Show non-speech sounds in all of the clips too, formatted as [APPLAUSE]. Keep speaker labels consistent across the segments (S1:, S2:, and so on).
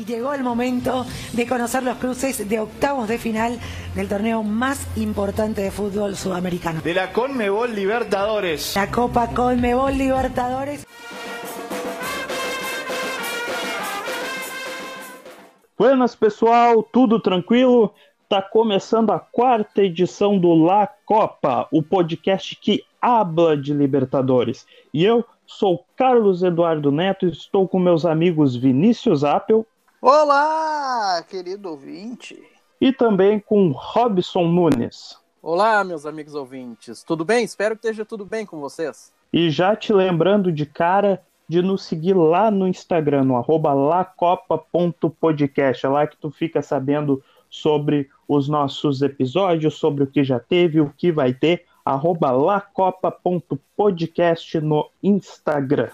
S1: y llegó el momento de conocer los cruces de octavos de final del torneo más importante de fútbol sudamericano.
S2: De la Conmebol Libertadores.
S1: La Copa Conmebol Libertadores.
S3: Buenas, pessoal, tudo tranquilo? Tá começando a quarta edição do La Copa, o podcast que habla de Libertadores. E eu sou Carlos Eduardo Neto e estou com meus amigos Vinícius Appel.
S4: Olá, querido ouvinte.
S3: E também com Robson Nunes.
S5: Olá, meus amigos ouvintes. Tudo bem? Espero que esteja tudo bem com vocês.
S3: E já te lembrando de cara de nos seguir lá no Instagram, no arroba lacopa.podcast. É lá que tu fica sabendo sobre os nossos episódios, sobre o que já teve, o que vai ter, arroba lacopa.podcast no Instagram.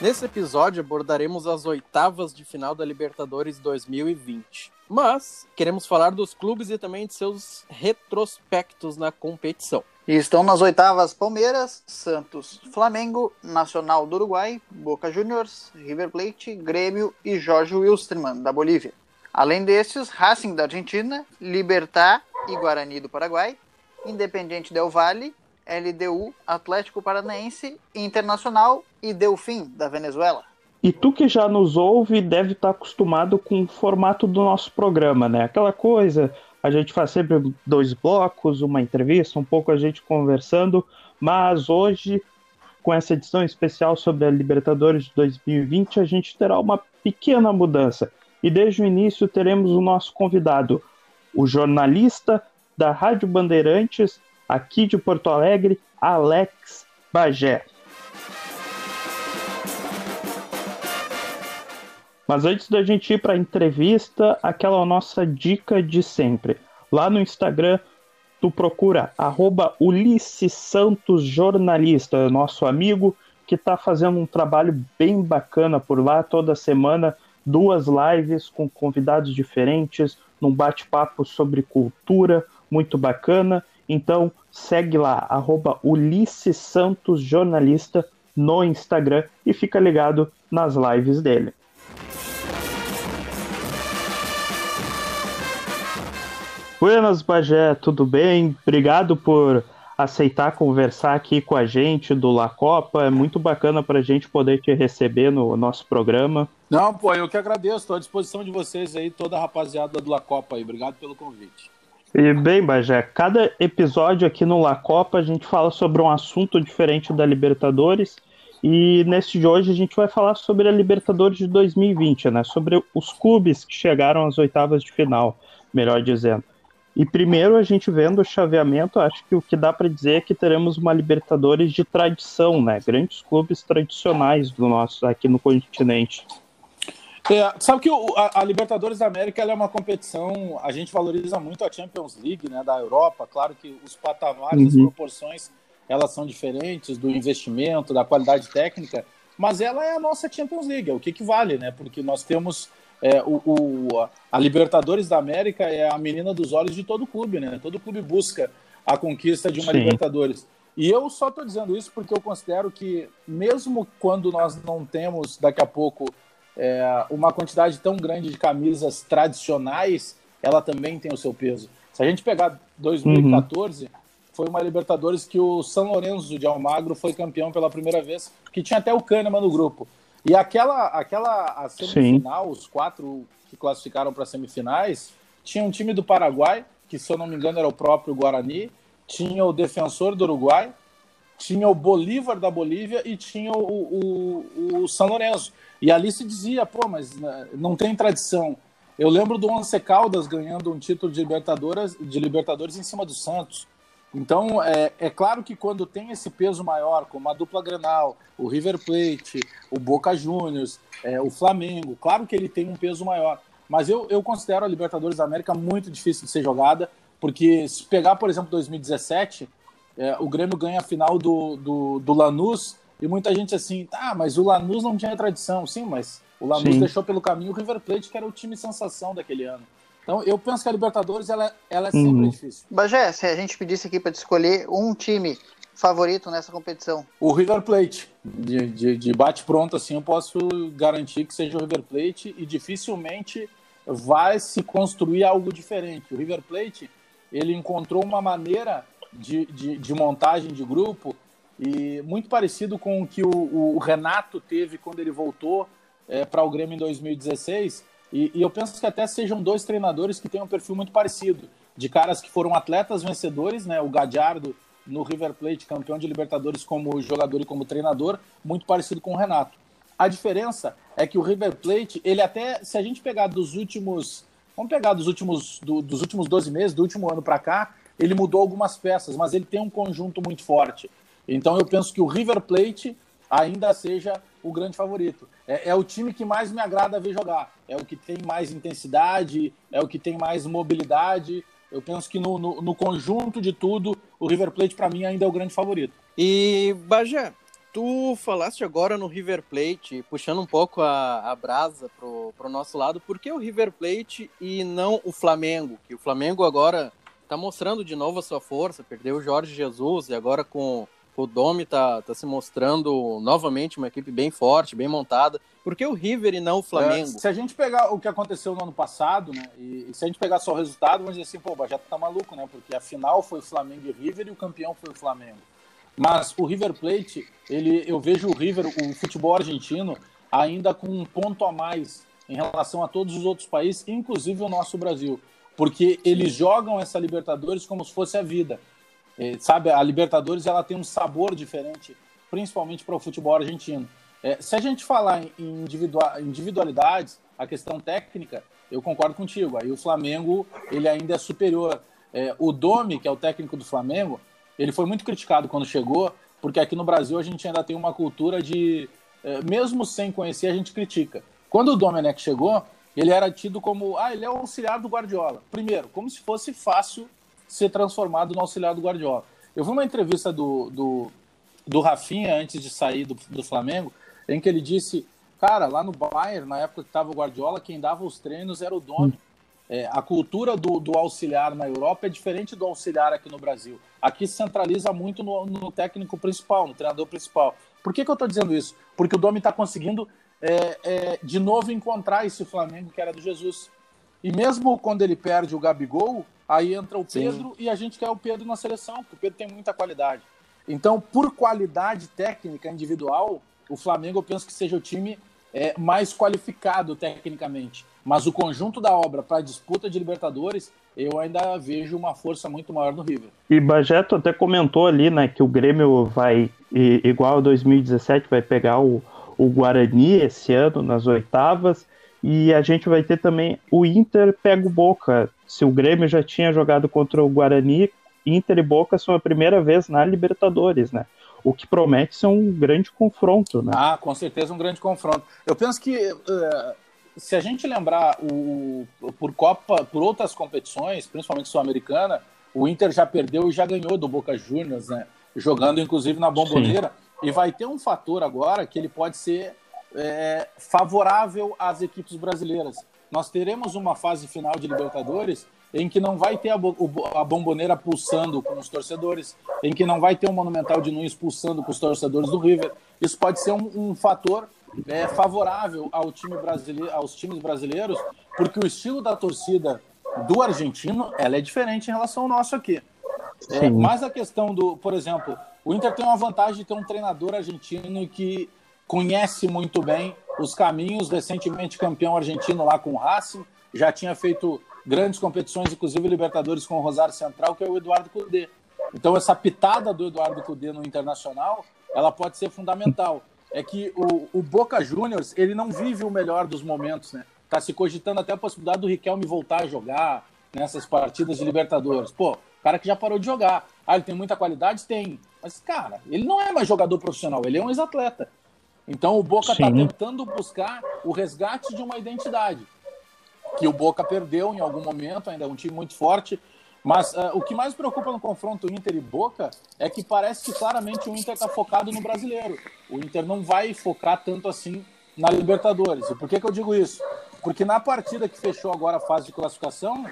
S5: Nesse episódio abordaremos as oitavas de final da Libertadores 2020. Mas queremos falar dos clubes e também de seus retrospectos na competição.
S4: E estão nas oitavas Palmeiras, Santos, Flamengo, Nacional do Uruguai, Boca Juniors, River Plate, Grêmio e Jorge Wilstermann, da Bolívia. Além destes, Racing da Argentina, Libertar e Guarani do Paraguai, Independiente Del Valle, LDU, Atlético Paranaense, Internacional e Delfim da Venezuela.
S3: E tu que já nos ouve deve estar acostumado com o formato do nosso programa, né? Aquela coisa, a gente faz sempre dois blocos, uma entrevista, um pouco a gente conversando, mas hoje, com essa edição especial sobre a Libertadores de 2020, a gente terá uma pequena mudança. E desde o início teremos o nosso convidado, o jornalista da Rádio Bandeirantes, aqui de Porto Alegre, Alex Bagé. Mas antes da gente ir para a entrevista, aquela nossa dica de sempre. Lá no Instagram, tu procura arroba Ulisses Santos Jornalista, nosso amigo que está fazendo um trabalho bem bacana por lá toda semana, duas lives com convidados diferentes, num bate-papo sobre cultura, muito bacana. Então segue lá, arroba Ulisses Santos Jornalista no Instagram e fica ligado nas lives dele. Buenas, Bagé, tudo bem? Obrigado por aceitar conversar aqui com a gente do La Copa. É muito bacana para a gente poder te receber no nosso programa.
S6: Não, pô, eu que agradeço. Estou à disposição de vocês aí, toda a rapaziada do La Copa aí. Obrigado pelo convite.
S3: E bem, Bagé, cada episódio aqui no La Copa a gente fala sobre um assunto diferente da Libertadores. E nesse de hoje a gente vai falar sobre a Libertadores de 2020, né? Sobre os clubes que chegaram às oitavas de final, melhor dizendo. E primeiro, a gente vendo o chaveamento, acho que o que dá para dizer é que teremos uma Libertadores de tradição, né? Grandes clubes tradicionais do nosso aqui no continente.
S6: É, sabe que o, a, a, Libertadores da América é uma competição, a gente valoriza muito a Champions League, né, da Europa. Claro que os patamares, uhum. as proporções, elas são diferentes do investimento, da qualidade técnica, mas ela é a nossa Champions League, é o que, que vale, né? Porque nós temos é, o, o, a Libertadores da América é a menina dos olhos de todo clube, né? Todo clube busca a conquista de uma Sim. Libertadores. E eu só estou dizendo isso porque eu considero que, mesmo quando nós não temos daqui a pouco é, uma quantidade tão grande de camisas tradicionais, ela também tem o seu peso. Se a gente pegar 2014, uhum. Foi uma Libertadores que o São Lourenço de Almagro foi campeão pela primeira vez, que tinha até o Kahneman no grupo. E aquela, aquela a semifinal, Sim. os quatro que classificaram para semifinais, tinha um time do Paraguai, que se eu não me engano era o próprio Guarani, tinha o Defensor do Uruguai, tinha o Bolívar da Bolívia e tinha o, o, o São Lourenço. E ali se dizia, pô, mas né, não tem tradição. Eu lembro do Once Caldas ganhando um título de Libertadores, de Libertadores em cima do Santos. Então, é, é claro que quando tem esse peso maior, como a dupla Grenal, o River Plate, o Boca Juniors, é, o Flamengo, claro que ele tem um peso maior. Mas eu, eu considero a Libertadores da América muito difícil de ser jogada, porque se pegar, por exemplo, 2017, é, o Grêmio ganha a final do, do, do, Lanús, e muita gente assim, tá, mas o Lanús não tinha tradição. Sim, mas o Lanús Sim. deixou pelo caminho o River Plate, que era o time sensação daquele ano. Então, eu penso que a Libertadores ela, ela é sempre uhum. difícil.
S4: Bagé, se a gente pedisse aqui para escolher um time favorito nessa competição?
S6: O River Plate. De, de, de bate-pronto, assim, eu posso garantir que seja o River Plate e dificilmente vai se construir algo diferente. O River Plate, ele encontrou uma maneira de, de, de montagem de grupo e muito parecido com o que o, o Renato teve quando ele voltou é, para o Grêmio em 2016. E, e, eu penso que até sejam dois treinadores que têm um perfil muito parecido, de caras que foram atletas vencedores, né? O Gadiardo no River Plate, campeão de Libertadores como jogador e como treinador, muito parecido com o Renato. A diferença é que o River Plate, ele até, se a gente pegar dos últimos, vamos pegar dos últimos, do, dos últimos 12 meses, do último ano para cá, ele mudou algumas peças, mas ele tem um conjunto muito forte. Então eu penso que o River Plate ainda seja o grande favorito. É, é, o time que mais me agrada ver jogar. É o que tem mais intensidade, é o que tem mais mobilidade. Eu penso que no, no, no conjunto de tudo, o River Plate para mim ainda é o grande favorito.
S5: E Bajé, tu falaste agora no River Plate, puxando um pouco a, a brasa pro, pro nosso lado, por que o River Plate e não o Flamengo? Que o Flamengo agora tá mostrando de novo a sua força, perdeu o Jorge Jesus e agora com o Domi tá, tá se mostrando novamente uma equipe bem forte, bem montada. Por que o River e não o Flamengo?
S6: É, se a gente pegar o que aconteceu no ano passado, né? E, e se a gente pegar só o resultado, vamos dizer assim, pô, já tá maluco, né? Porque a final foi o Flamengo e River e o campeão foi o Flamengo. Mas o River Plate, ele, eu vejo o River, o futebol argentino, ainda com um ponto a mais em relação a todos os outros países, inclusive o nosso Brasil. Porque eles jogam essa Libertadores como se fosse a vida. É, sabe, a Libertadores ela tem um sabor diferente, principalmente para o futebol argentino. É, se a gente falar em individualidades, a questão técnica, eu concordo contigo. Aí o Flamengo ele ainda é superior. É, o Domi, que é o técnico do Flamengo, ele foi muito criticado quando chegou, porque aqui no Brasil a gente ainda tem uma cultura de, é, mesmo sem conhecer, a gente critica. Quando o Domenech chegou, ele era tido como, ah, ele é o auxiliar do Guardiola. Primeiro, como se fosse fácil ser transformado no auxiliar do Guardiola. Eu vi uma entrevista do, do, do Rafinha antes de sair do, do Flamengo, em que ele disse, cara, lá no Bayern, na época que estava o Guardiola, quem dava os treinos era o dono. É, a cultura do, do, auxiliar na Europa é diferente do auxiliar aqui no Brasil. Aqui se centraliza muito no, no técnico principal, no treinador principal. Por que, que eu estou dizendo isso? Porque o Domi está conseguindo é, é, de novo encontrar esse Flamengo que era do Jesus. E mesmo quando ele perde o Gabigol, aí entra o Pedro Sim. e a gente quer o Pedro na seleção, porque o Pedro tem muita qualidade. Então, por qualidade técnica individual, o Flamengo eu penso que seja o time é, mais qualificado tecnicamente. Mas o conjunto da obra para a disputa de Libertadores, eu ainda vejo uma força muito maior no River.
S3: E Bajeto até comentou ali, né, que o Grêmio vai, igual a 2017, vai pegar o, o Guarani esse ano nas oitavas. E a gente vai ter também o Inter pega o Boca. Se o Grêmio já tinha jogado contra o Guarani, Inter e Boca são a primeira vez na Libertadores, né? o que promete ser um grande confronto, né?
S6: Ah, com certeza um grande confronto. Eu penso que uh, se a gente lembrar o, por Copa, por outras competições, principalmente sul-americana, o Inter já perdeu e já ganhou do Boca Juniors, né? Jogando inclusive na bomboneira. Sim. E vai ter um fator agora que ele pode ser é, favorável às equipes brasileiras. Nós teremos uma fase final de Libertadores em que não vai ter a, a bomboneira pulsando com os torcedores, em que não vai ter o Monumental de Nunes pulsando com os torcedores do River. Isso pode ser um, um fator é, favorável ao time brasileiro, aos times brasileiros, porque o estilo da torcida do argentino ela é diferente em relação ao nosso aqui. É, mas a questão do, por exemplo, o Inter tem uma vantagem de ter um treinador argentino que conhece muito bem os caminhos, recentemente campeão argentino lá com o Racing, já tinha feito grandes competições, inclusive Libertadores com o Rosário Central, que é o Eduardo Cudê. Então essa pitada do Eduardo Cudê no Internacional, ela pode ser fundamental. É que o, o Boca Juniors, ele não vive o melhor dos momentos, né? Tá se cogitando até a possibilidade do Riquelme voltar a jogar nessas partidas de Libertadores. Pô, cara que já parou de jogar. Ah, ele tem muita qualidade? Tem. Mas, cara, ele não é mais jogador profissional, ele é um ex-atleta. Então o Boca está tentando buscar o resgate de uma identidade que o Boca perdeu em algum momento, ainda é um time muito forte. Mas uh, o que mais preocupa no confronto Inter e Boca é que parece que claramente o Inter está focado no brasileiro. O Inter não vai focar tanto assim na Libertadores. E por que, que eu digo isso? Porque na partida que fechou agora a fase de classificação,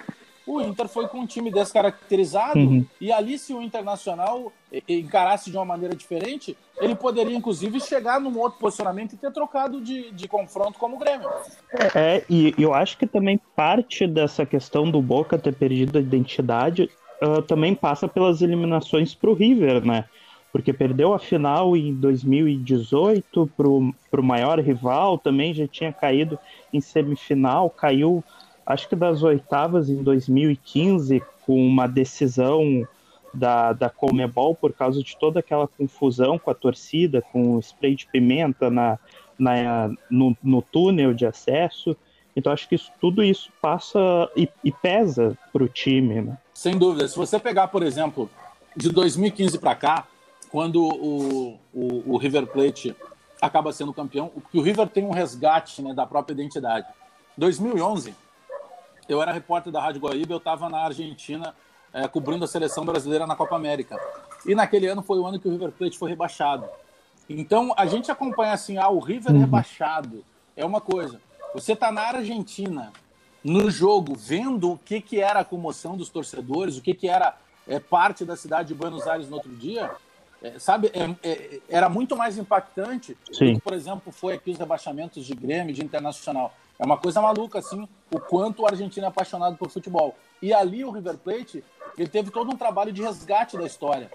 S6: o Inter foi com um time descaracterizado uhum. e ali se o Internacional encarasse de uma maneira diferente, ele poderia inclusive chegar num outro posicionamento e ter trocado de, de confronto como o Grêmio.
S3: É, e eu acho que também parte dessa questão do Boca ter perdido a identidade uh, também passa pelas eliminações para o River, né? Porque perdeu a final em 2018 para o maior rival, também já tinha caído em semifinal, caiu acho que das oitavas em 2015, com uma decisão da, da Comebol por causa de toda aquela confusão com a torcida, com o spray de pimenta na, na, no, no túnel de acesso. Então acho que isso, tudo isso passa e, e pesa para o time. Né?
S6: Sem dúvida. Se você pegar, por exemplo, de 2015 para cá, quando o, o, o, River Plate acaba sendo campeão, o River tem um resgate né, da própria identidade. 2011, eu era repórter da Rádio Guaíba, eu estava na Argentina é, cobrindo a seleção brasileira na Copa América. E naquele ano foi o ano que o River Plate foi rebaixado. Então a gente acompanha assim, ah, o River uhum. rebaixado é uma coisa. Você está na Argentina, no jogo, vendo o que, que era a comoção dos torcedores, o que, que era é, parte da cidade de Buenos Aires no outro dia, é, sabe, é, é, era muito mais impactante Sim. do que, por exemplo, foi aqui os rebaixamentos de Grêmio, de Internacional. É uma coisa maluca, assim, o quanto o argentino é apaixonado por futebol. E ali o River Plate, ele teve todo um trabalho de resgate da história.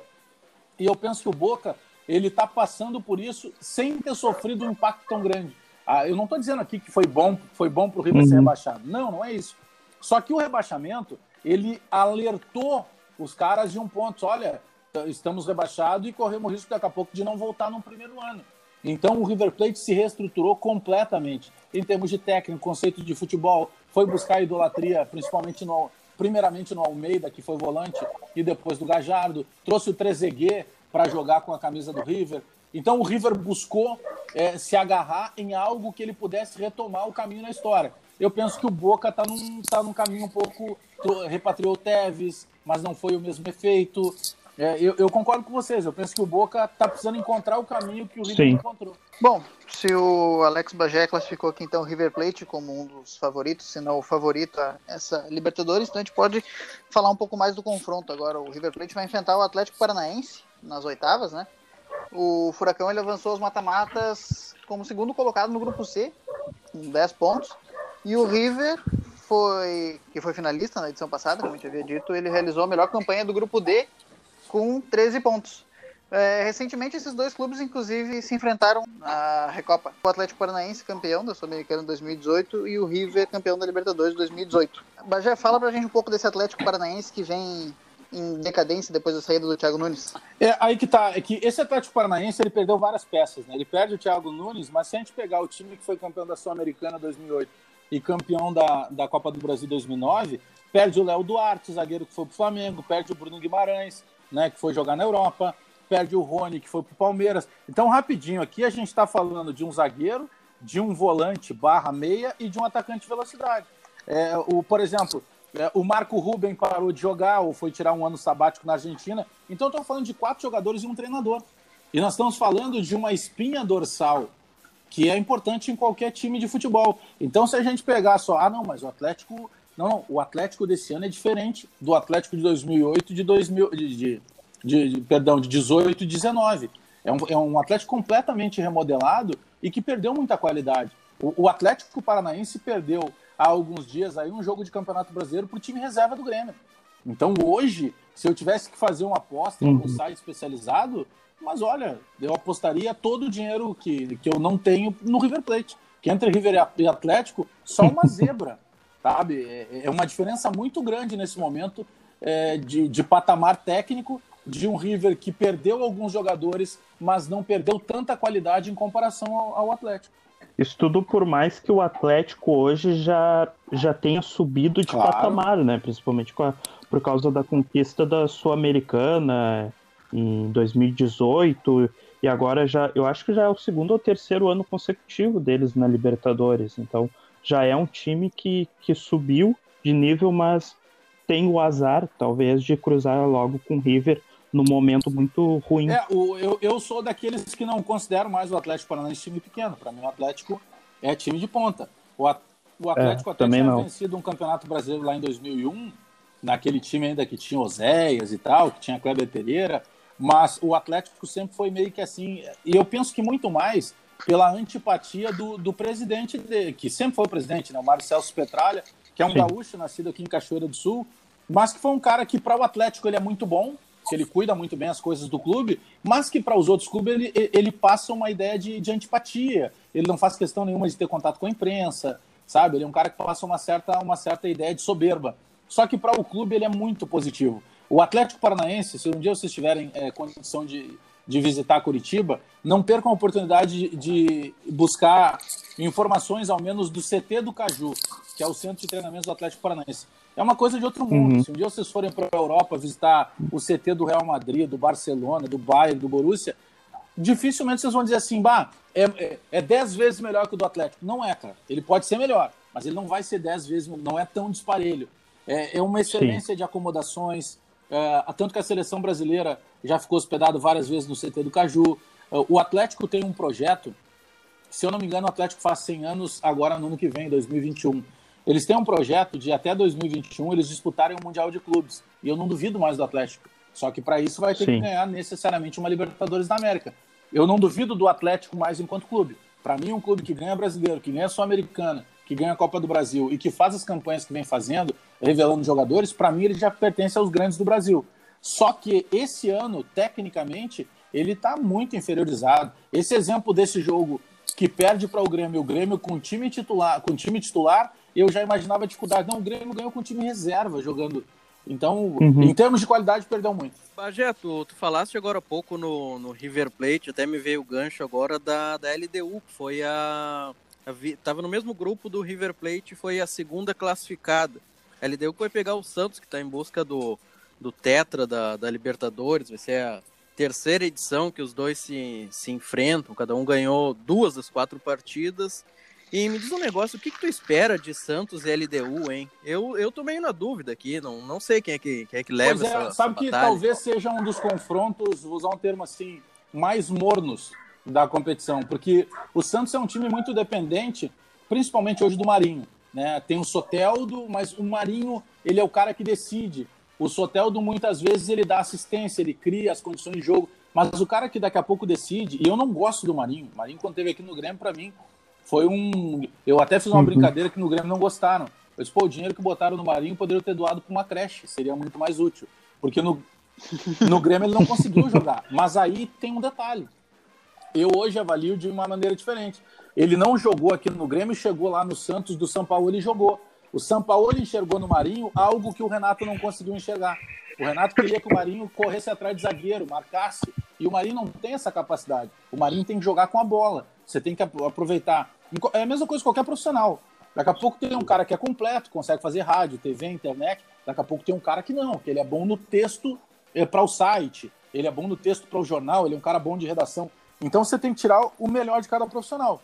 S6: E eu penso que o Boca, ele está passando por isso sem ter sofrido um impacto tão grande. Ah, eu não estou dizendo aqui que foi bom, foi bom para o River uhum. ser rebaixado. Não, não é isso. Só que o rebaixamento, ele alertou os caras de um ponto. Olha, estamos rebaixados e corremos risco daqui a pouco de não voltar no primeiro ano. Então o River Plate se reestruturou completamente em termos de técnico, conceito de futebol, foi buscar a idolatria, principalmente no, primeiramente no Almeida, que foi volante, e depois do Gajardo, trouxe o Trezeguet para jogar com a camisa do River. Então o River buscou é, se agarrar em algo que ele pudesse retomar o caminho na história. Eu penso que o Boca está num, tá num caminho um pouco. repatriou o Tevez, mas não foi o mesmo efeito. É, eu, eu, concordo com vocês. Eu penso que o Boca está precisando encontrar o caminho que o River Sim. encontrou.
S4: Bom, se o Alex Bagé classificou aqui então o River Plate como um dos favoritos, se não o favorito a essa Libertadores, então a gente pode falar um pouco mais do confronto agora. O River Plate vai enfrentar o Atlético Paranaense nas oitavas, né? O Furacão ele avançou os mata-matas como segundo colocado no grupo C, com 10 pontos. E o River foi, que foi finalista na edição passada, como a gente havia dito, ele realizou a melhor campanha do grupo D com 13 pontos. É, recentemente, esses dois clubes, inclusive, se enfrentaram na Recopa. O Atlético Paranaense, campeão da Sul-Americana em 2018, e o River, campeão da Libertadores em 2018. Bajé, fala pra gente um pouco desse Atlético Paranaense que vem em decadência depois da saída do Thiago Nunes.
S6: É, aí que tá. É que esse Atlético Paranaense ele perdeu várias peças, né? Ele perde o Thiago Nunes, mas se a gente pegar o time que foi campeão da Sul-Americana 2008 e campeão da, da Copa do Brasil 2009, perde o Léo Duarte, zagueiro que foi pro Flamengo, perde o Bruno Guimarães, né, que foi jogar na Europa, perde o Rony, que foi para o Palmeiras. Então, rapidinho, aqui a gente está falando de um zagueiro, de um volante barra meia e de um atacante de velocidade. É, o, por exemplo, é, o Marco Ruben parou de jogar ou foi tirar um ano sabático na Argentina. Então, estou falando de quatro jogadores e um treinador. E nós estamos falando de uma espinha dorsal que é importante em qualquer time de futebol. Então, se a gente pegar só, ah, não, mas o Atlético não, não, o Atlético desse ano é diferente do Atlético de 2008 de 2000, de, de, de, de perdão, de 18 e 19. É um, é um Atlético completamente remodelado e que perdeu muita qualidade. O, o Atlético Paranaense perdeu há alguns dias aí um jogo de Campeonato Brasileiro para o time reserva do Grêmio. Então hoje, se eu tivesse que fazer uma aposta em um uhum. site especializado, mas olha, eu apostaria todo o dinheiro que, que eu não tenho no River Plate. Que entre River e Atlético, só uma [LAUGHS] zebra sabe? É, é uma diferença muito grande nesse momento é, de, de patamar técnico de um River que perdeu alguns jogadores, mas não perdeu tanta qualidade em comparação ao, ao Atlético.
S3: Isso tudo por mais que o Atlético hoje já, já tenha subido de claro. patamar, né? Principalmente a, por causa da conquista da Sul-Americana em 2018 e agora já eu acho que já é o segundo ou terceiro ano consecutivo deles na Libertadores. Então já é um time que, que subiu de nível, mas tem o azar, talvez, de cruzar logo com o River no momento muito ruim.
S6: É, o, eu, eu sou daqueles que não considero mais o Atlético Paranaense time pequeno. Para mim, o Atlético é time de ponta. O, o Atlético é, até tinha não. vencido um campeonato brasileiro lá em 2001 naquele time ainda que tinha Oséias e tal, que tinha Kleber Pereira, mas o Atlético sempre foi meio que assim, e eu penso que muito mais pela antipatia do, do presidente, de, que sempre foi o presidente, né, o Mário Celso Petralha, que é um Sim. gaúcho nascido aqui em Cachoeira do Sul, mas que foi um cara que para o Atlético ele é muito bom, que ele cuida muito bem as coisas do clube, mas que para os outros clubes ele, ele passa uma ideia de, de antipatia. Ele não faz questão nenhuma de ter contato com a imprensa, sabe? Ele é um cara que passa uma certa, uma certa ideia de soberba. Só que para o clube ele é muito positivo. O Atlético Paranaense, se um dia vocês tiverem é, condição de, de visitar Curitiba, não percam a oportunidade de, de, buscar informações, ao menos, do CT do Caju, que é o centro de treinamento do Atlético Paranaense. É uma coisa de outro mundo. Uhum. Se um dia vocês forem para a Europa visitar o CT do Real Madrid, do Barcelona, do Bayern, do Borussia, dificilmente vocês vão dizer assim, bah, é, é, é dez vezes melhor que o do Atlético. Não é, cara. Ele pode ser melhor, mas ele não vai ser dez vezes, não é tão disparelho. É, é uma excelência Sim. de acomodações, é, tanto que a seleção brasileira já ficou hospedado várias vezes no CT do Caju. É, o Atlético tem um projeto, se eu não me engano, o Atlético faz 100 anos agora no ano que vem, 2021. Eles têm um projeto de até 2021 eles disputarem o Mundial de Clubes. E eu não duvido mais do Atlético. Só que para isso vai ter Sim. que ganhar necessariamente uma Libertadores da América. Eu não duvido do Atlético mais enquanto clube. Para mim, um clube que ganha brasileiro, que ganha Sul-Americana, que ganha a Copa do Brasil e que faz as campanhas que vem fazendo, revelando jogadores, para mim ele já pertence aos grandes do Brasil. Só que esse ano, tecnicamente, ele está muito inferiorizado. Esse exemplo desse jogo que perde para o Grêmio, o Grêmio com time titular, com time titular, eu já imaginava dificuldade. Não, o Grêmio ganhou com time reserva jogando. Então, uhum. em termos de qualidade, perdeu muito.
S5: Bagé, tu, tu falaste agora há pouco no, no River Plate, até me veio o gancho agora da, da LDU, que foi a, a. Tava no mesmo grupo do River Plate, foi a segunda classificada. A LDU vai pegar o Santos, que está em busca do, do Tetra da, da Libertadores, vai ser a terceira edição que os dois se, se enfrentam, cada um ganhou duas das quatro partidas. E me diz um negócio, o que, que tu espera de Santos e LDU, hein? Eu, eu tô meio na dúvida aqui, não, não sei quem é que, quem é que leva pois é, essa,
S6: Sabe
S5: essa
S6: que batalha. talvez seja um dos confrontos, vou usar um termo assim, mais mornos da competição, porque o Santos é um time muito dependente, principalmente hoje do Marinho. Né? Tem o Soteldo, mas o Marinho ele é o cara que decide. O Soteldo muitas vezes ele dá assistência, ele cria as condições de jogo, mas o cara que daqui a pouco decide, e eu não gosto do Marinho. O Marinho quando teve aqui no Grêmio para mim foi um, eu até fiz uma uhum. brincadeira que no Grêmio não gostaram. Eu disse, pô, o dinheiro que botaram no Marinho poderia ter doado para uma creche, seria muito mais útil, porque no no Grêmio ele não conseguiu jogar. Mas aí tem um detalhe. Eu hoje avalio de uma maneira diferente. Ele não jogou aqui no Grêmio, chegou lá no Santos do São Paulo e jogou. O São Paulo enxergou no Marinho algo que o Renato não conseguiu enxergar. O Renato queria que o Marinho corresse atrás de zagueiro, marcasse. E o Marinho não tem essa capacidade. O Marinho tem que jogar com a bola. Você tem que aproveitar. É a mesma coisa que qualquer profissional. Daqui a pouco tem um cara que é completo, consegue fazer rádio, TV, internet. Daqui a pouco tem um cara que não, que ele é bom no texto é, para o site, ele é bom no texto para o jornal, ele é um cara bom de redação. Então você tem que tirar o melhor de cada profissional.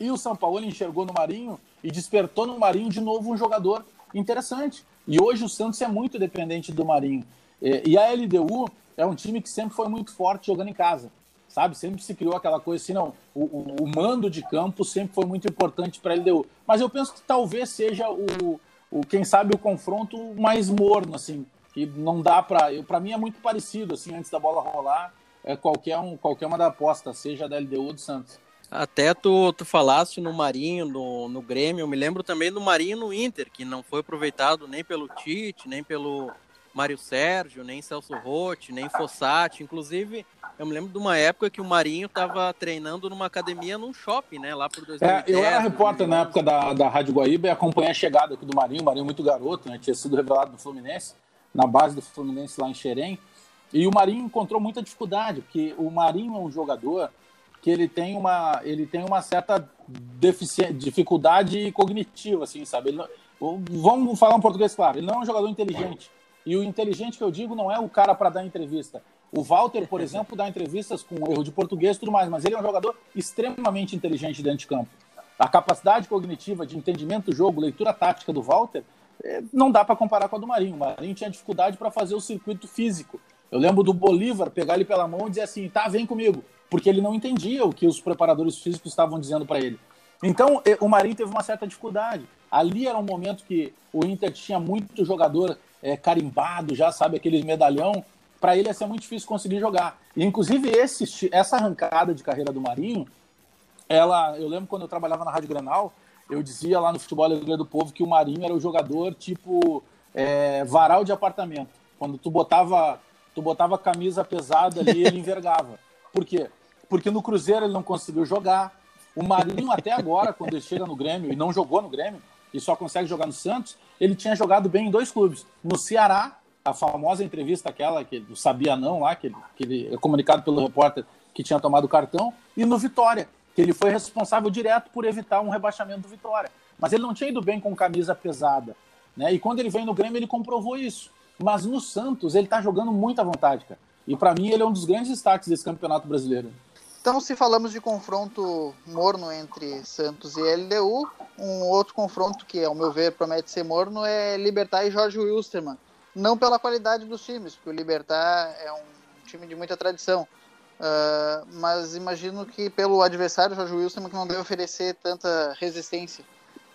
S6: E o São Paulo enxergou no Marinho e despertou no Marinho de novo um jogador interessante. E hoje o Santos é muito dependente do Marinho. E a LDU é um time que sempre foi muito forte jogando em casa, sabe? Sempre se criou aquela coisa assim, não, o, o, o mando de campo sempre foi muito importante para a LDU. Mas eu penso que talvez seja o, o, quem sabe, o confronto mais morno, assim, que não dá para... Para mim é muito parecido, assim, antes da bola rolar, é qualquer, um, qualquer uma da aposta, seja da LDU ou do Santos.
S5: Até tu, tu falaste no Marinho, no, no Grêmio, eu me lembro também do Marinho no Inter, que não foi aproveitado nem pelo Tite, nem pelo Mário Sérgio, nem Celso Rotti, nem Fossati. Inclusive, eu me lembro de uma época que o Marinho estava treinando numa academia num shopping, né? Lá por 2010.
S6: É, eu era repórter 2011. na época da, da Rádio Guaíba e acompanhei a chegada aqui do Marinho. O Marinho muito garoto, né? Tinha sido revelado do Fluminense, na base do Fluminense lá em Xerém. E o Marinho encontrou muita dificuldade, porque o Marinho é um jogador que ele tem uma, ele tem uma certa dificuldade cognitiva, assim, sabe? Não, vamos falar um português claro, ele não é um jogador inteligente. E o inteligente que eu digo não é o cara para dar entrevista. O Walter, por exemplo, dá entrevistas com erro de português e tudo mais, mas ele é um jogador extremamente inteligente dentro de campo. A capacidade cognitiva de entendimento do jogo, leitura tática do Walter, é, não dá para comparar com a do Marinho. O Marinho tinha dificuldade para fazer o circuito físico. Eu lembro do Bolívar pegar ele pela mão e dizer assim: tá, vem comigo porque ele não entendia o que os preparadores físicos estavam dizendo para ele. Então, o Marinho teve uma certa dificuldade. Ali era um momento que o Inter tinha muito jogador é, carimbado, já sabe, aquele medalhão, para ele ia ser muito difícil conseguir jogar. E, inclusive, esse, essa arrancada de carreira do Marinho, ela, eu lembro quando eu trabalhava na Rádio Granal, eu dizia lá no Futebol Alegria do Povo que o Marinho era o jogador tipo é, varal de apartamento. Quando tu botava, tu botava camisa pesada ali, ele [LAUGHS] envergava. Por quê? Porque no Cruzeiro ele não conseguiu jogar. O Marinho, até agora, quando ele chega no Grêmio, e não jogou no Grêmio, e só consegue jogar no Santos, ele tinha jogado bem em dois clubes. No Ceará, a famosa entrevista aquela que ele sabia não lá, que ele, que ele é comunicado pelo repórter que tinha tomado o cartão, e no Vitória, que ele foi responsável direto por evitar um rebaixamento do Vitória. Mas ele não tinha ido bem com camisa pesada. Né? E quando ele veio no Grêmio, ele comprovou isso. Mas no Santos, ele está jogando muita vontade, cara. E para mim, ele é um dos grandes destaques desse campeonato brasileiro.
S4: Então, se falamos de confronto morno entre Santos e LDU, um outro confronto que, ao meu ver, promete ser morno é Libertar e Jorge Wilstermann. Não pela qualidade dos times, porque o Libertar é um time de muita tradição, Uh, mas imagino que pelo adversário, Jorge Wilson, que não deve oferecer tanta resistência.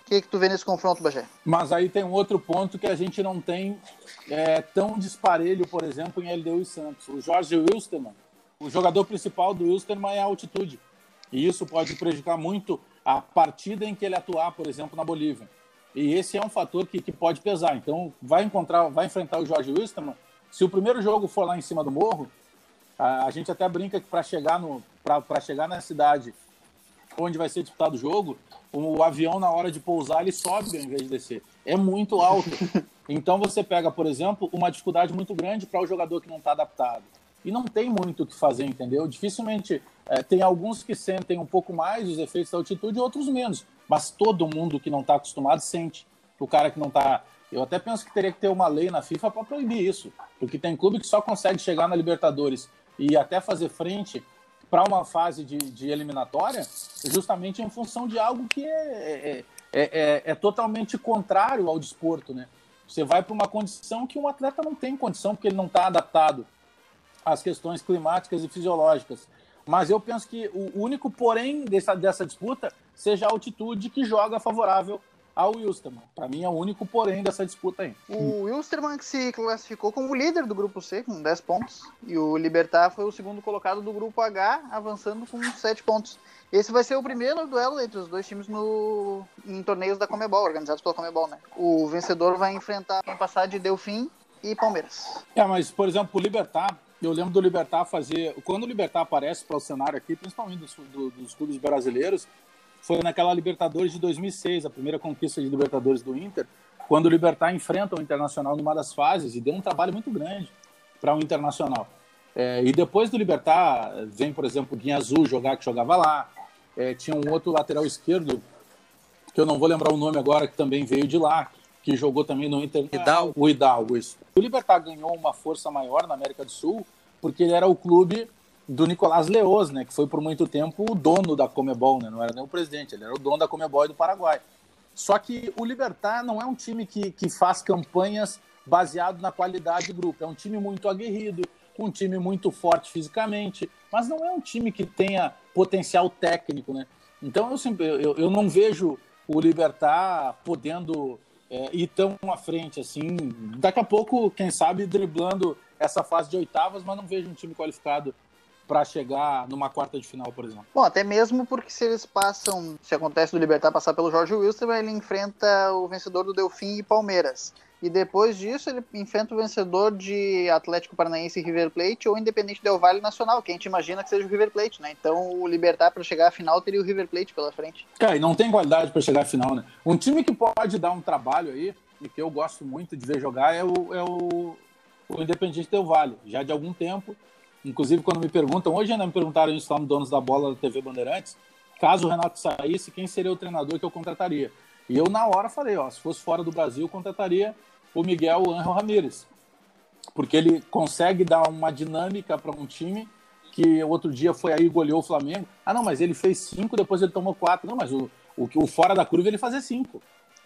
S4: O que, que tu vê nesse confronto, Bagé?
S6: Mas aí tem um outro ponto que a gente não tem é, tão disparelho, por exemplo, em LDU e Santos. O Jorge Wilstermann, o jogador principal do Wilstermann é a altitude. E isso pode prejudicar muito a partida em que ele atuar, por exemplo, na Bolívia. E esse é um fator que, que pode pesar. Então, vai encontrar, vai enfrentar o Jorge Wilstermann. Se o primeiro jogo for lá em cima do morro, a, a gente até brinca que para chegar, no, chegar na cidade onde vai ser disputado o jogo, o, avião, na hora de pousar, ele sobe ao invés de descer. É muito alto. [LAUGHS] Então você pega, por exemplo, uma dificuldade muito grande para o jogador que não está adaptado. E não tem muito o que fazer, entendeu? Dificilmente é, tem alguns que sentem um pouco mais os efeitos da altitude e outros menos. Mas todo mundo que não está acostumado sente. O cara que não está eu até penso que teria que ter uma lei na FIFA para proibir isso, porque tem clube que só consegue chegar na Libertadores e até fazer frente para uma fase de, de, eliminatória, justamente em função de algo que é, é, é, é totalmente contrário ao desporto, né? Você vai para uma condição que um atleta não tem condição, porque ele não está adaptado às questões climáticas e fisiológicas. Mas eu penso que o único porém dessa, dessa disputa seja a altitude que joga favorável ao Wilstermann. Para mim é o único porém dessa disputa aí.
S4: O Wilstermann que se classificou como líder do grupo C com 10 pontos e o Libertar foi o segundo colocado do grupo H, avançando com 7 pontos. Esse vai ser o primeiro duelo entre os dois times no, em torneios da Comebol, organizados pela Comebol, né? O vencedor vai enfrentar quem passar de Delfim e Palmeiras.
S6: É, mas, por exemplo, o Libertar, eu lembro do Libertar fazer. Quando o Libertar aparece para o cenário aqui, principalmente dos, do, dos clubes brasileiros, foi naquela Libertadores de 2006, a primeira conquista de Libertadores do Inter, quando o Libertar enfrenta o Internacional numa das fases e deu um trabalho muito grande para o Internacional. É, e depois do Libertar, vem, por exemplo, o Guinha Azul jogar, que jogava lá. É, tinha um outro lateral esquerdo, que eu não vou lembrar o nome agora, que também veio de lá, que jogou também no Inter.
S5: Hidalgo.
S6: O Hidalgo, isso. O Libertar ganhou uma força maior na América do Sul, porque ele era o clube do Nicolás Leoz, né, que foi por muito tempo o dono da Comebol, né, não era nem o presidente, ele era o dono da Comebol do Paraguai. Só que o Libertar não é um time que, que faz campanhas baseado na qualidade do grupo, é um time muito aguerrido, um time muito forte fisicamente, mas não é um time que tenha potencial técnico, né? Então eu sempre eu, eu não vejo o Libertar podendo é, ir tão à frente assim. Daqui a pouco, quem sabe, driblando essa fase de oitavas, mas não vejo um time qualificado para chegar numa quarta de final, por exemplo.
S4: Bom, até mesmo porque se eles passam, se acontece do Libertar passar pelo Jorge Wilson, ele enfrenta o vencedor do Delfim e Palmeiras. E depois disso ele enfrenta o vencedor de Atlético Paranaense e River Plate ou Independente Del Vale Nacional, que a gente imagina que seja o River Plate, né? Então o Libertar para chegar à final teria o River Plate pela frente.
S6: Cara, e não tem qualidade para chegar à final, né? Um time que pode dar um trabalho aí, e que eu gosto muito de ver jogar, é o, é o, o Independente Del Vale. Já de algum tempo, Inclusive, quando me perguntam, hoje ainda me perguntaram isso lá no Donos da Bola da TV Bandeirantes, caso o Renato saísse, quem seria o treinador que eu contrataria? E eu, na hora, falei, ó, se fosse fora do Brasil, eu contrataria o Miguel Angel Ramírez, porque ele consegue dar uma dinâmica para um time que outro dia foi aí e goleou o Flamengo. Ah, não, mas ele fez cinco, depois ele tomou quatro. Não, mas o, o, o fora da curva ele fazer cinco.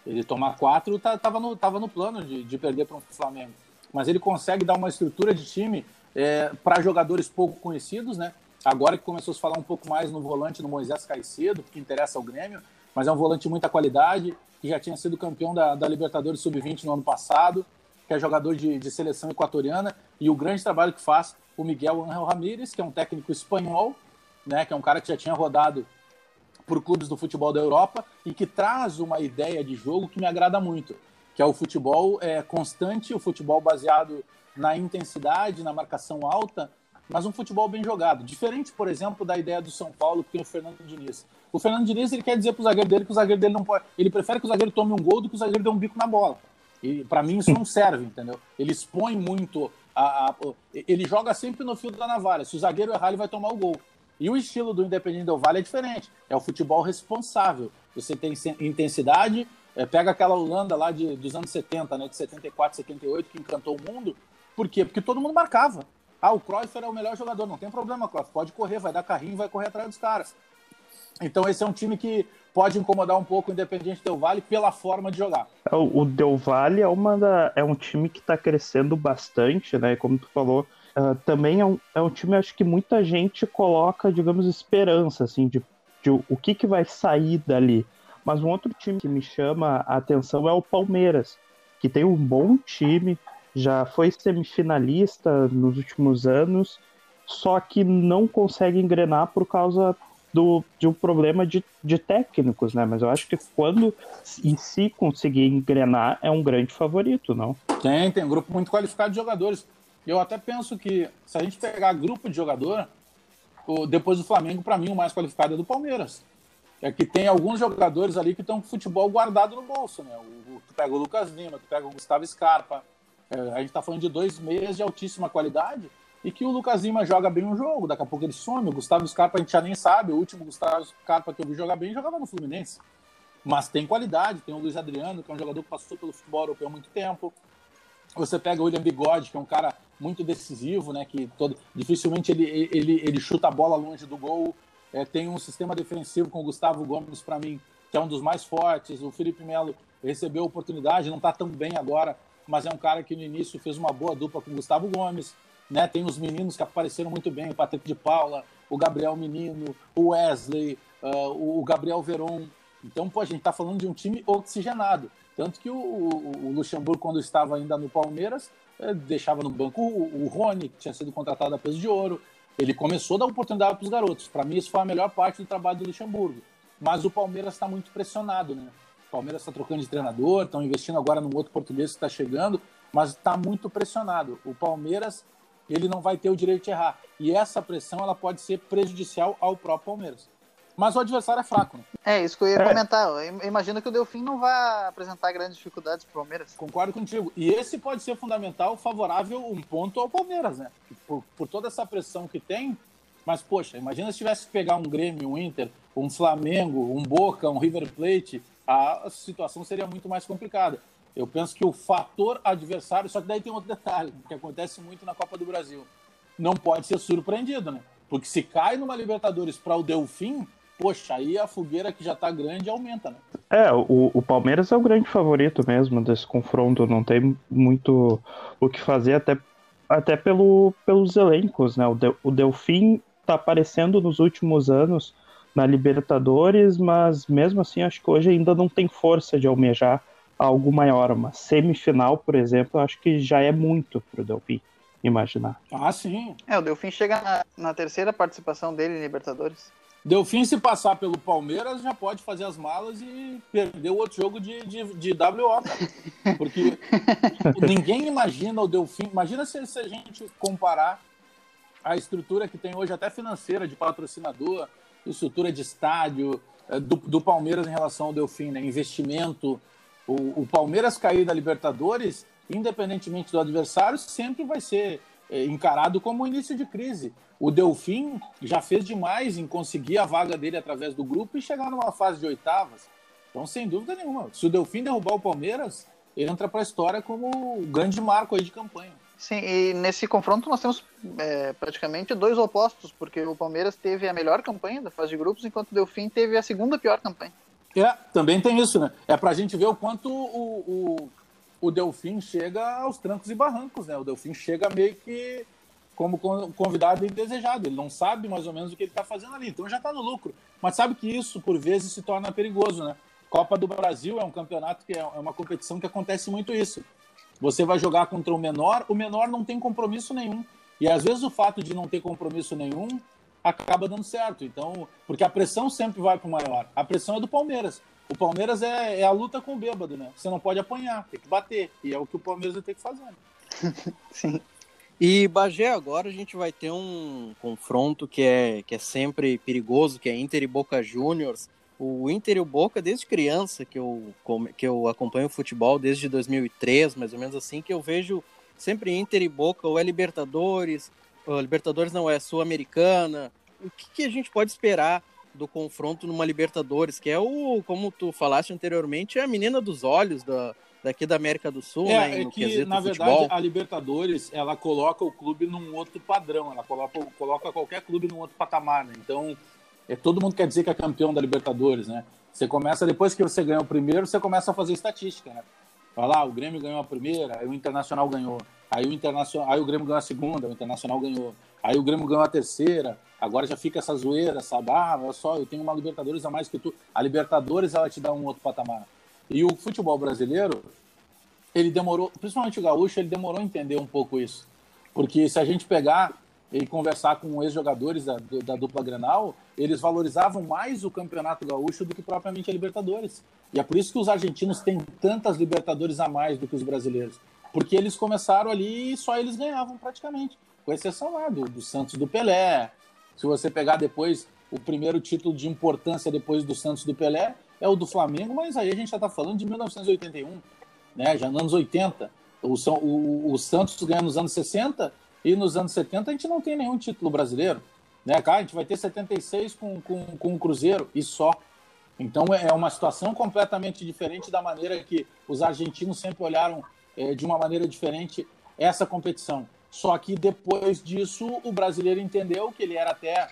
S6: Ele tomar quatro tá, tava, no, tava no plano de, de perder para o Flamengo. Mas ele consegue dar uma estrutura de time é, para jogadores pouco conhecidos, né? Agora que começou a se falar um pouco mais no volante no Moisés Caicedo, que interessa ao Grêmio, mas é um volante de muita qualidade, que já tinha sido campeão da, da Libertadores Sub-20 no ano passado. que é jogador de, de seleção equatoriana, e o grande trabalho que faz o Miguel Ángel Ramírez, que é um técnico espanhol, né, que é um cara que já tinha rodado por clubes do futebol da Europa e que traz uma ideia de jogo que me agrada muito, que é o futebol é, constante, o futebol baseado na intensidade, na marcação alta, mas um futebol bem jogado. Diferente, por exemplo, da ideia do São Paulo, que tem o Fernando Diniz. O Fernando Diniz ele quer dizer para o zagueiro dele que o zagueiro dele não pode. Ele prefere que o zagueiro tome um gol do que o zagueiro dê um bico na bola. E para mim isso não serve, entendeu? Ele expõe muito. A, a, ele joga sempre no fio da navalha. Se o zagueiro errar, ele vai tomar o gol. E o estilo do Independente Del Vale é diferente. É o futebol responsável. Você tem intensidade, é, pega aquela Holanda lá de, dos anos 70, né, de 74, 78, que encantou o mundo. Por quê? Porque todo mundo marcava. Ah, o Cruyff era o melhor jogador. Não tem problema, Cruyff. Pode correr, vai dar carrinho, vai correr atrás dos caras. Então esse é um time que pode incomodar um pouco o Independente Del Vale pela forma de jogar.
S3: É, o Del Valle é, uma da, é um time que está crescendo bastante, né? Como tu falou, uh, também é um, é um time, acho que muita gente coloca, digamos, esperança, assim, de, de o que, que vai sair dali. Mas um outro time que me chama a atenção é o Palmeiras, que tem um bom time, já foi semifinalista nos últimos anos, só que não consegue engrenar por causa do, de um problema de, de técnicos, né? Mas eu acho que quando em si conseguir engrenar, é um grande favorito, não?
S6: Tem, tem um grupo muito qualificado de jogadores. Eu até penso que se a gente pegar grupo de jogador, depois do Flamengo, para mim, o mais qualificado é do Palmeiras. É que tem alguns jogadores ali que estão com futebol guardado no bolso, né? O, tu pega o Lucas Lima, tu pega o Gustavo Scarpa, a gente está falando de dois meias de altíssima qualidade e que o Lucas Lima joga bem um jogo, daqui a pouco ele some. O Gustavo Scarpa a gente já nem sabe. O último Gustavo Scarpa que eu vi jogar bem jogava no Fluminense. Mas tem qualidade, tem o Luiz Adriano, que é um jogador que passou pelo futebol europeu há muito tempo. Você pega o William Bigode, que é um cara muito decisivo, né? Que todo, dificilmente ele, ele, ele chuta a bola longe do gol. É, tem um sistema defensivo com o Gustavo Gomes, para mim, que é um dos mais fortes. O Felipe Melo recebeu oportunidade, não está tão bem agora, mas é um cara que no início fez uma boa dupla com o Gustavo Gomes. Né? Tem os meninos que apareceram muito bem, o Patrick de Paula, o Gabriel Menino, o Wesley, uh, o Gabriel Veron. Então, pô, a gente está falando de um time oxigenado. Tanto que o, o, o Luxemburgo, quando estava ainda no Palmeiras, eh, deixava no banco o, o Rony, que tinha sido contratado a peso de ouro. Ele começou a dar oportunidade para os garotos. Para mim, isso foi a melhor parte do trabalho do Luxemburgo. Mas o Palmeiras está muito pressionado, né? O Palmeiras está trocando de treinador, estão investindo agora num outro português que está chegando, mas está muito pressionado. O Palmeiras ele não vai ter o direito de errar. E essa pressão ela pode ser prejudicial ao próprio Palmeiras. Mas o adversário é fraco, né?
S4: É, isso que eu ia é. comentar. Eu imagino que o Delfim não vai apresentar grandes dificuldades para o Palmeiras.
S6: Concordo contigo. E esse pode ser fundamental, favorável, um ponto ao Palmeiras, né? Por, por toda essa pressão que tem. Mas, poxa, imagina se tivesse que pegar um Grêmio, um Inter, um Flamengo, um Boca, um River Plate, a situação seria muito mais complicada. Eu penso que o fator adversário, só que daí tem outro detalhe, que acontece muito na Copa do Brasil. Não pode ser surpreendido, né? Porque se cai numa Libertadores para o Delfim, poxa, aí a fogueira que já está grande aumenta, né?
S3: É, o, o Palmeiras é o grande favorito mesmo desse confronto, não tem muito o que fazer, até, até pelo, pelos elencos, né? O, de, o Delfim está aparecendo nos últimos anos na Libertadores, mas mesmo assim acho que hoje ainda não tem força de almejar algo maior. Uma semifinal, por exemplo, acho que já é muito para o Delfim imaginar.
S6: Ah, sim.
S4: É, o Delfim chega na, na, terceira participação dele em Libertadores.
S6: Delfim, se passar pelo Palmeiras, já pode fazer as malas e perder o outro jogo de, de, de WO, cara. Porque [LAUGHS] ninguém imagina o Delfim. Imagina se, se a gente comparar a estrutura que tem hoje, até financeira, de patrocinador, estrutura de estádio, eh, do, do Palmeiras em relação ao Delfim, né? Investimento, o, o Palmeiras cair da Libertadores, independentemente do adversário, sempre vai ser é, encarado como início de crise. O Delfim já fez demais em conseguir a vaga dele através do grupo e chegar numa fase de oitavas. Então, sem dúvida nenhuma, se o Delfim derrubar o Palmeiras, ele entra para a história como o grande marco aí de campanha.
S4: Sim, e nesse confronto nós temos é, praticamente dois opostos, porque o Palmeiras teve a melhor campanha da fase de grupos, enquanto o Delfim teve a segunda pior campanha.
S6: É, também tem isso, né? É para a gente ver o quanto o, o, o Delfim chega aos trancos e barrancos, né? O Delfim chega meio que como convidado indesejado. Ele não sabe mais ou menos o que ele está fazendo ali, então já está no lucro. Mas sabe que isso, por vezes, se torna perigoso, né? Copa do Brasil é um campeonato que é, é uma competição que acontece muito isso. Você vai jogar contra o menor, o menor não tem compromisso nenhum. E às vezes o fato de não ter compromisso nenhum acaba dando certo. Então, porque a pressão sempre vai para o maior. A pressão é do Palmeiras. O Palmeiras é, é, a luta com o bêbado, né? Você não pode apanhar, tem que bater. E é o que o Palmeiras vai ter que fazer. [LAUGHS]
S5: Sim. E Bagé, agora a gente vai ter um confronto que é, que é sempre perigoso, que é Inter e Boca Juniors. O Inter e o Boca, desde criança que eu, que eu acompanho o futebol, desde 2003, mais ou menos assim, que eu vejo sempre Inter e Boca, ou é Libertadores, ou Libertadores não é Sul-Americana. O que, que a gente pode esperar do confronto numa Libertadores, que é o, como tu falaste anteriormente, é a menina dos olhos da, daqui da América do Sul,
S6: é,
S5: né?
S6: É que, na verdade, a Libertadores, ela coloca o clube num outro padrão, ela coloca, coloca qualquer clube num outro patamar, né? Então, é, todo mundo quer dizer que é campeão da Libertadores, né? Você começa, depois que você ganha o primeiro, você começa a fazer estatística, né? Fala, ah, o Grêmio ganhou a primeira, aí o Internacional ganhou. Aí o, Internacional, aí o Grêmio ganhou a segunda, o Internacional ganhou. Aí o Grêmio ganhou a terceira, agora já fica essa zoeira, sabe? Ah, olha só, eu tenho uma Libertadores a mais que tu. A Libertadores, ela te dá um outro patamar. E o futebol brasileiro, ele demorou, principalmente o gaúcho, ele demorou a entender um pouco isso. Porque se a gente pegar e conversar com ex-jogadores da, da, dupla Grenal, eles valorizavam mais o Campeonato Gaúcho do que propriamente a Libertadores. E é por isso que os argentinos têm tantas Libertadores a mais do que os brasileiros. Porque eles começaram ali e só eles ganhavam praticamente. Com exceção lá do, do Santos do Pelé. Se você pegar depois o primeiro título de importância depois do Santos do Pelé, é o do Flamengo, mas aí a gente já está falando de 1981, né? já nos anos 80. O, o, o, Santos ganha nos anos 60 e nos anos 70 a gente não tem nenhum título brasileiro. Né, cara? A gente vai ter 76 com, com, com o Cruzeiro e só. Então é, é uma situação completamente diferente da maneira que os argentinos sempre olharam é, de uma maneira diferente essa competição. Só que depois disso o brasileiro entendeu que ele era até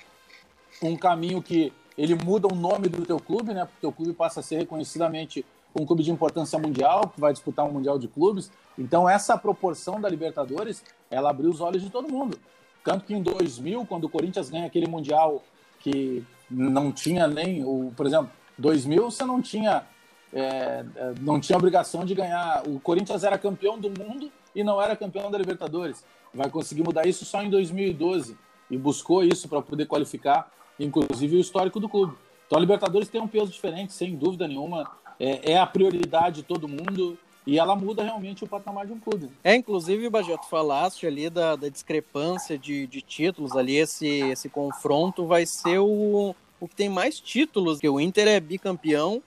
S6: um caminho que ele muda o nome do teu clube, né? Porque o teu clube passa a ser reconhecidamente um clube de importância mundial, que vai disputar um mundial de clubes. Então essa proporção da Libertadores, ela abriu os olhos de todo mundo. Tanto que em 2000, quando o Corinthians ganha aquele mundial que não tinha nem o, por exemplo, 2000 você não tinha é, é, não tinha obrigação de ganhar. O Corinthians era campeão do mundo e não era campeão da Libertadores. Vai conseguir mudar isso só em 2012 e buscou isso para poder qualificar inclusive o histórico do clube. Então a Libertadores tem um peso diferente, sem dúvida nenhuma. É, é a prioridade de todo mundo e ela muda realmente o patamar de um clube.
S5: É, inclusive, Bajeto, falaste ali da, da discrepância de, de, títulos ali, esse, esse confronto vai ser o, o que tem mais títulos, que o Inter é bicampeão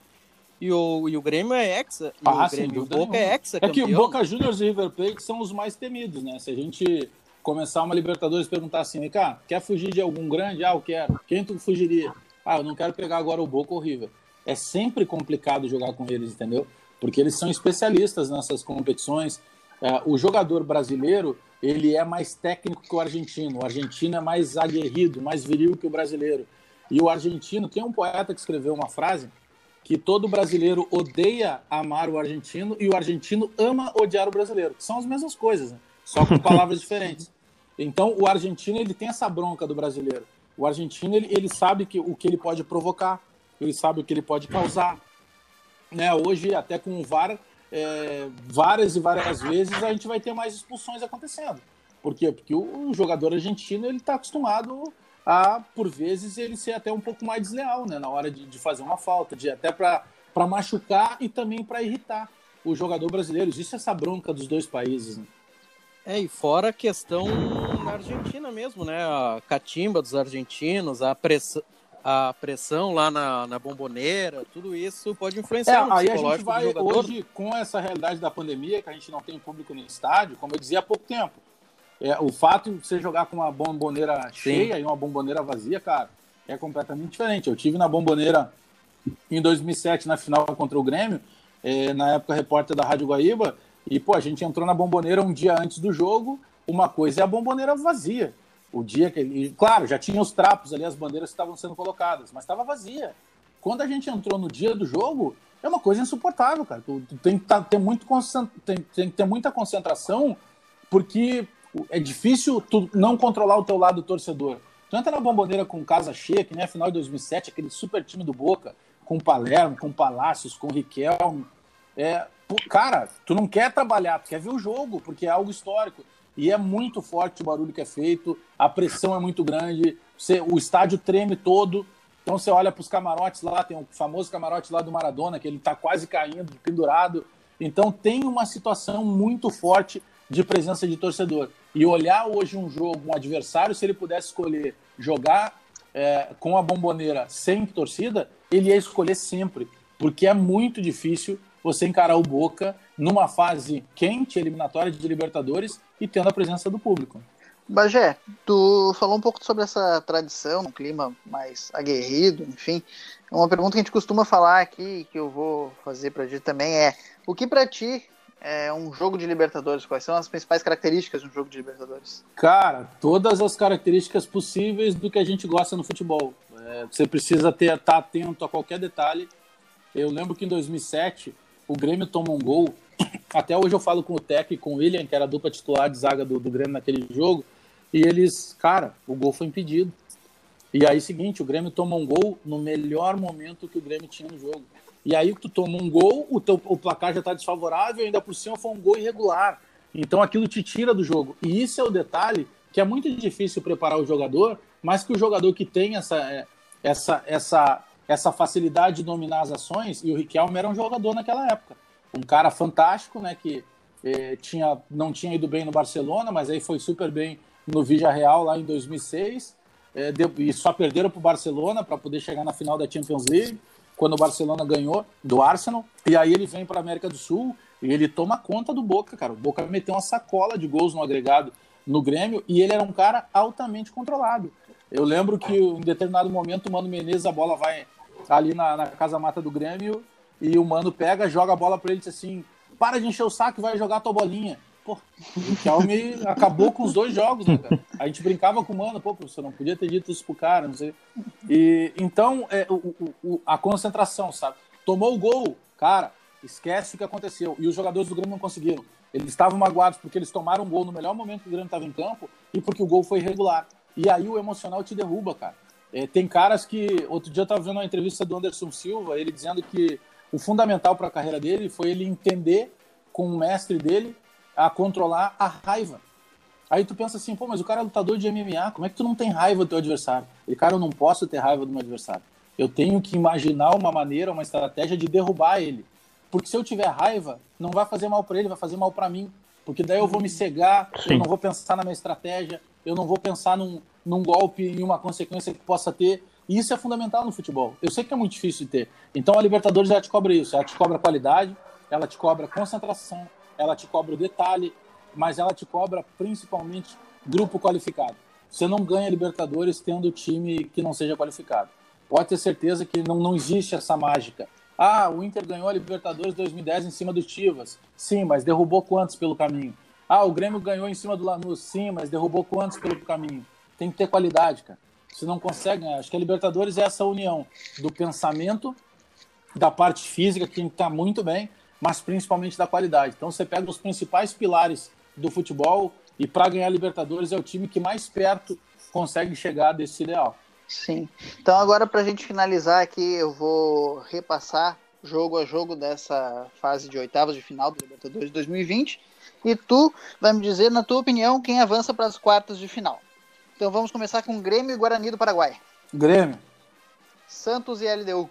S5: e o, e o Grêmio é hexa. E
S6: ah,
S5: o Grêmio,
S6: o
S5: Boca é hexa
S6: É que o Boca Juniors e River Plate são os mais temidos, né? Se a gente começar uma Libertadores e perguntar assim, cá, quer fugir de algum grande? Ah, eu quero. Quem tu fugiria? Ah, eu não quero pegar agora o Boca ou o River. É sempre complicado jogar com eles, entendeu? Porque eles são especialistas nessas competições. É, o jogador brasileiro, ele é mais técnico que o argentino. O argentino é mais aguerrido, mais viril que o brasileiro. E o argentino, tem um poeta que escreveu uma frase que todo brasileiro odeia amar o argentino e o argentino ama odiar o brasileiro. São as mesmas coisas, né? só com palavras [LAUGHS] diferentes. Então, o argentino ele tem essa bronca do brasileiro. O argentino ele, ele sabe que, o que ele pode provocar, ele sabe o que ele pode causar. Né? Hoje, até com o VAR, é, várias e várias vezes a gente vai ter mais expulsões acontecendo. Por quê? Porque o jogador argentino ele está acostumado a, por vezes, ele ser até um pouco mais desleal né? na hora de, de fazer uma falta, de até para machucar e também para irritar o jogador brasileiro. Existe essa bronca dos dois países. Né?
S5: É, e fora a questão na Argentina mesmo, né? A catimba dos argentinos, a pressão, a pressão lá na, na bomboneira, tudo isso pode influenciar
S6: é, aí a gente vai hoje com essa realidade da pandemia, que a gente não tem público no estádio, como eu dizia há pouco tempo. É, o fato de você jogar com uma bomboneira cheia Sim. e uma bomboneira vazia, cara, é completamente diferente. Eu tive na bomboneira em 2007 na final contra o Grêmio, é, na época repórter da Rádio Guaíba, e, pô, a gente entrou na bomboneira um dia antes do jogo, uma coisa é a bomboneira vazia. O dia que. Claro, já tinha os trapos ali, as bandeiras que estavam sendo colocadas, mas estava vazia. Quando a gente entrou no dia do jogo, é uma coisa insuportável, cara. Tu, tu tem, que tá, ter muito tem, tem que ter muita concentração, porque é difícil tu não controlar o teu lado torcedor. Tu entra na bomboneira com casa cheia, que nem a final de 2007, aquele super time do Boca, com Palermo, com Palácios, com Riquelme. É, cara, tu não quer trabalhar, tu quer ver o jogo, porque é algo histórico. E é muito forte o barulho que é feito, a pressão é muito grande, você, o estádio treme todo. Então você olha para os camarotes lá, tem o famoso camarote lá do Maradona, que ele está quase caindo, pendurado. Então tem uma situação muito forte de presença de torcedor. E olhar hoje um jogo, um adversário, se ele pudesse escolher jogar é, com a bomboneira sem torcida, ele ia escolher sempre, porque é muito difícil você encarar o Boca numa fase quente, eliminatória de Libertadores e tendo a presença do público.
S4: Bagé, tu falou um pouco sobre essa tradição, um clima mais aguerrido, enfim. Uma pergunta que a gente costuma falar aqui, que eu vou fazer para ti também, é: o que para ti é um jogo de Libertadores? Quais são as principais características de um jogo de Libertadores?
S6: Cara, todas as características possíveis do que a gente gosta no futebol. É, você precisa estar tá atento a qualquer detalhe. Eu lembro que em 2007 o Grêmio tomou um gol. Até hoje eu falo com o Tec e com o William, que era a dupla titular de zaga do, do Grêmio naquele jogo. E eles, cara, o gol foi impedido. E aí, seguinte, o Grêmio toma um gol no melhor momento que o Grêmio tinha no jogo. E aí tu toma um gol, o, teu, o placar já está desfavorável, ainda por cima foi um gol irregular. Então aquilo te tira do jogo. E isso é o detalhe que é muito difícil preparar o jogador, mas que o jogador que tem essa, é, essa, essa, essa facilidade de dominar as ações, e o Riquelme era um jogador naquela época. Um cara fantástico, né, que eh, tinha, não tinha ido bem no Barcelona, mas aí foi super bem no Real lá em 2006, é, deu, e só perderam para o Barcelona para poder chegar na final da Champions League, quando o Barcelona ganhou do Arsenal. E aí ele vem para a América do Sul e ele toma conta do Boca, cara. O Boca meteu uma sacola de gols no agregado no Grêmio e ele era um cara altamente controlado. Eu lembro que em determinado momento o Mano Menezes, a bola vai ali na, na casa mata do Grêmio e o Mano pega, joga a bola para ele e diz assim: para de encher o saco e vai jogar a tua bolinha. Pô, o Kelme acabou com os dois jogos, né, cara? A gente brincava com o mano, pô, professor, não podia ter dito isso pro cara, não sei. E, então, é, o, o, a concentração, sabe? Tomou o gol, cara, esquece o que aconteceu. E os jogadores do Grêmio não conseguiram. Eles estavam magoados porque eles tomaram um gol no melhor momento que o Grêmio estava em campo e porque o gol foi irregular. E aí o emocional te derruba, cara. É, tem caras que. Outro dia eu estava vendo uma entrevista do Anderson Silva, ele dizendo que o fundamental para a carreira dele foi ele entender com o mestre dele a controlar a raiva. Aí tu pensa assim, pô, mas o cara é lutador de MMA, como é que tu não tem raiva do teu adversário? E cara, eu não posso ter raiva do meu adversário. Eu tenho que imaginar uma maneira, uma estratégia de derrubar ele. Porque se eu tiver raiva, não vai fazer mal para ele, vai fazer mal para mim. Porque daí eu vou me cegar, Sim. eu não vou pensar na minha estratégia, eu não vou pensar num, num golpe e uma consequência que possa ter. E isso é fundamental no futebol. Eu sei que é muito difícil de ter. Então a Libertadores ela te cobra isso, ela te cobra qualidade, ela te cobra concentração, ela te cobra o detalhe, mas ela te cobra principalmente grupo qualificado. Você não ganha Libertadores tendo time que não seja qualificado. Pode ter certeza que não, não existe essa mágica. Ah, o Inter ganhou a Libertadores 2010 em cima do Chivas. Sim, mas derrubou quantos pelo caminho? Ah, o Grêmio ganhou em cima do Lanús. Sim, mas derrubou quantos pelo caminho? Tem que ter qualidade, cara. Você não consegue ganhar. Acho que a Libertadores é essa união do pensamento, da parte física, que está muito bem, mas principalmente da qualidade. Então você pega os principais pilares do futebol e para ganhar Libertadores é o time que mais perto consegue chegar desse ideal.
S4: Sim. Então agora para a gente finalizar aqui, eu vou repassar jogo a jogo dessa fase de oitavas de final do Libertadores 2020 e tu vai me dizer, na tua opinião, quem avança para as quartas de final. Então vamos começar com Grêmio e Guarani do Paraguai.
S6: Grêmio.
S4: Santos e LDU.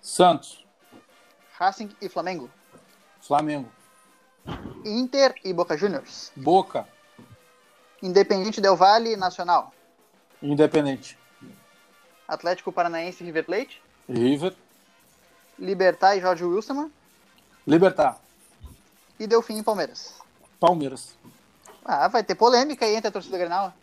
S6: Santos.
S4: Racing e Flamengo.
S6: Flamengo.
S4: Inter e Boca Juniors.
S6: Boca.
S4: Independente Del Valle Nacional.
S6: Independente.
S4: Atlético Paranaense e River Plate.
S6: River.
S4: Libertar e Jorge Wilson.
S6: Libertar.
S4: E Delfim e Palmeiras.
S6: Palmeiras.
S4: Ah, vai ter polêmica aí entre a torcida Grenal.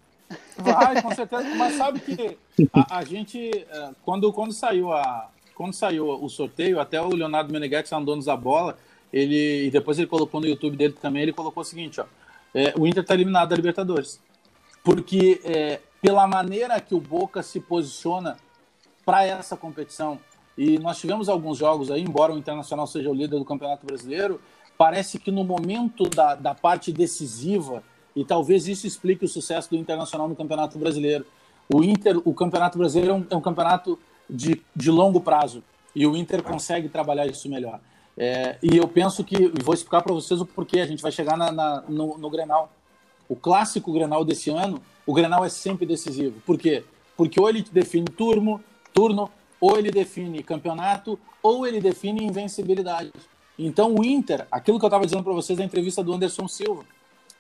S6: Vai, com certeza. Mas sabe que a, a gente, é, quando, quando saiu a, quando saiu o sorteio, até o Leonardo Meneghetti, dono da bola, ele e depois ele colocou no YouTube dele também, ele colocou o seguinte, ó, é, o Inter está eliminado da Libertadores, porque é, pela maneira que o Boca se posiciona para essa competição e nós tivemos alguns jogos aí, embora o Internacional seja o líder do Campeonato Brasileiro, parece que no momento da, da parte decisiva e talvez isso explique o sucesso do Internacional no Campeonato Brasileiro. O Inter, o Campeonato Brasileiro é um, é um campeonato de, de longo prazo. E o Inter consegue trabalhar isso melhor. É, e eu penso que, vou explicar para vocês o porquê, a gente vai chegar na, na, no, no Grenal. O clássico Grenal desse ano, o Grenal é sempre decisivo. Por quê? Porque ou ele define turno, turno, ou ele define campeonato, ou ele define invencibilidade. Então o Inter, aquilo que eu estava dizendo para vocês na entrevista do Anderson Silva,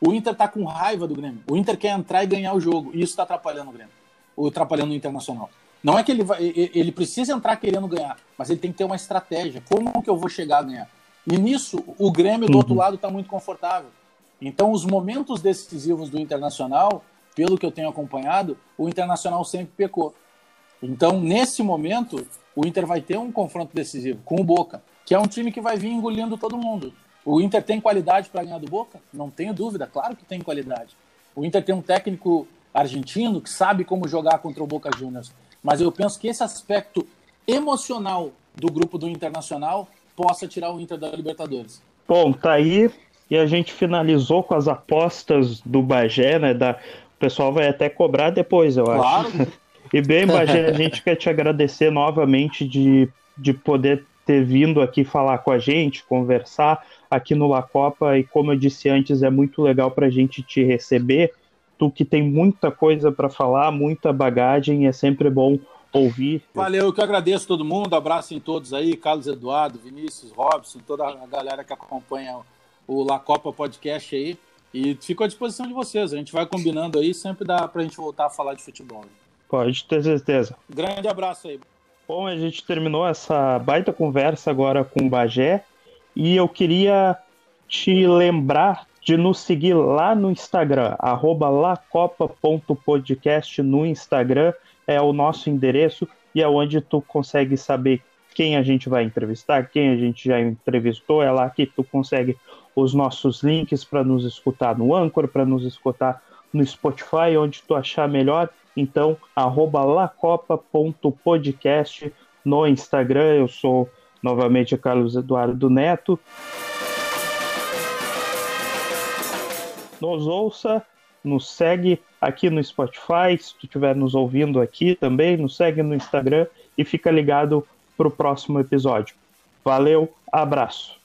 S6: o Inter está com raiva do Grêmio. O Inter quer entrar e ganhar o jogo. E isso está atrapalhando o Grêmio. Ou atrapalhando o Internacional. Não é que ele vai, ele precisa entrar querendo ganhar, mas ele tem que ter uma estratégia. Como que eu vou chegar a ganhar? E nisso, o Grêmio do uhum. outro lado está muito confortável. Então, os momentos decisivos do Internacional, pelo que eu tenho acompanhado, o Internacional sempre pecou. Então, nesse momento, o Inter vai ter um confronto decisivo com o Boca, que é um time que vai vir engolindo todo mundo. O Inter tem qualidade para ganhar do Boca? Não tenho dúvida, claro que tem qualidade. O Inter tem um técnico argentino que sabe como jogar contra o Boca Juniors. Mas eu penso que esse aspecto emocional do grupo do Internacional possa tirar o Inter da Libertadores.
S3: Bom, tá aí. E a gente finalizou com as apostas do Bagé, né? Da... O pessoal vai até cobrar depois, eu claro. acho. [LAUGHS] E bem, Bagé, a gente quer te agradecer novamente de, de poder ter vindo aqui falar com a gente, conversar aqui no La Copa. E como eu disse antes, é muito legal para a gente te receber. Tu que tem muita coisa para falar, muita bagagem, é sempre bom ouvir.
S6: Valeu, eu que agradeço todo mundo, abraço em todos aí, Carlos Eduardo, Vinícius, Robson, toda a galera que acompanha o La Copa Podcast aí. E fico à disposição de vocês. A gente vai combinando aí, sempre dá pra gente voltar a falar de futebol.
S3: Pode ter certeza.
S6: Grande abraço aí.
S3: Bom, a gente terminou essa baita conversa agora com o Bagé. E eu queria te lembrar de nos seguir lá no Instagram, lacopa.podcast no Instagram, é o nosso endereço e é onde tu consegue saber quem a gente vai entrevistar, quem a gente já entrevistou, é lá que tu consegue os nossos links para nos escutar no Anchor, para nos escutar no Spotify, onde tu achar melhor. Então, arroba lacopa.podcast no Instagram. Eu sou novamente Carlos Eduardo Neto. nos ouça, nos segue aqui no Spotify, se tu estiver nos ouvindo aqui também, nos segue no Instagram e fica ligado para o próximo episódio. Valeu, abraço.